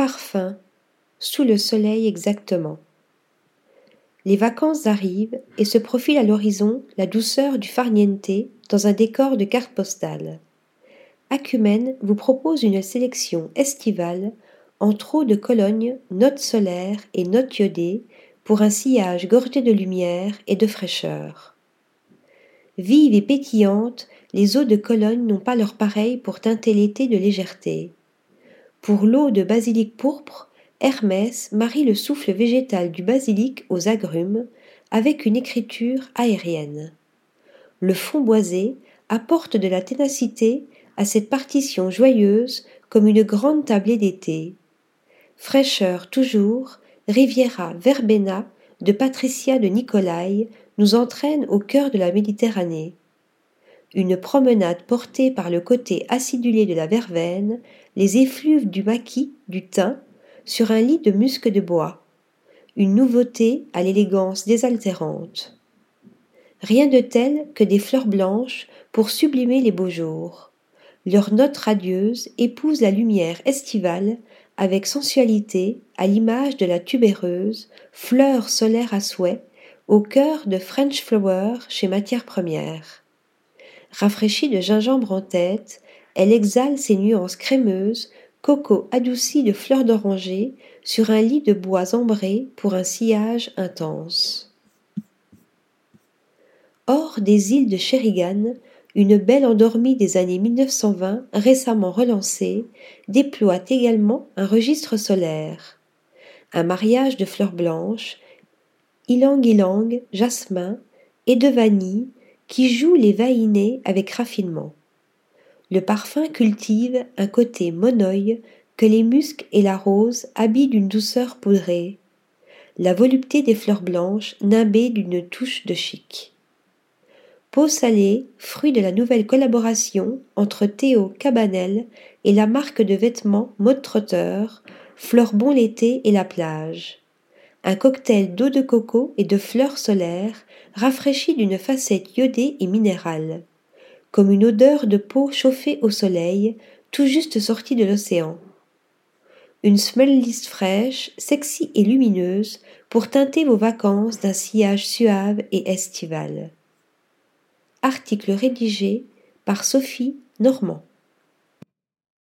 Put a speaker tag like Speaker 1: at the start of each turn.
Speaker 1: parfum, sous le soleil exactement. Les vacances arrivent et se profile à l'horizon la douceur du farniente dans un décor de carte postale. Acumen vous propose une sélection estivale en trop de colognes, notes solaires et notes iodées pour un sillage gorgé de lumière et de fraîcheur. Vives et pétillantes, les eaux de Cologne n'ont pas leur pareil pour teinter l'été de légèreté. Pour l'eau de basilic pourpre, Hermès marie le souffle végétal du basilic aux agrumes avec une écriture aérienne. Le fond boisé apporte de la ténacité à cette partition joyeuse comme une grande tablée d'été. Fraîcheur toujours, Riviera Verbena de Patricia de Nicolaï nous entraîne au cœur de la Méditerranée. Une promenade portée par le côté acidulé de la verveine, les effluves du maquis, du thym, sur un lit de musc de bois. Une nouveauté à l'élégance désaltérante. Rien de tel que des fleurs blanches pour sublimer les beaux jours. Leurs notes radieuses épousent la lumière estivale avec sensualité à l'image de la tubéreuse, fleur solaire à souhait, au cœur de French Flower chez Matières Premières. Rafraîchie de gingembre en tête, elle exhale ses nuances crémeuses coco adouci de fleurs d'oranger sur un lit de bois ambré pour un sillage intense. Hors des îles de Sherigan, une belle endormie des années 1920, récemment relancée, déploie également un registre solaire. Un mariage de fleurs blanches, ylang-ylang, jasmin et de vanille qui jouent les vainés avec raffinement le parfum cultive un côté monoï que les muscs et la rose habillent d'une douceur poudrée, la volupté des fleurs blanches nimbée d'une touche de chic. Peau salée, fruit de la nouvelle collaboration entre Théo Cabanel et la marque de vêtements Mode Trotteur, Fleur bon l'été et la plage. Un cocktail d'eau de coco et de fleurs solaires rafraîchi d'une facette iodée et minérale comme une odeur de peau chauffée au soleil, tout juste sortie de l'océan. Une smell fraîche, sexy et lumineuse pour teinter vos vacances d'un sillage suave et estival. Article rédigé par Sophie Normand.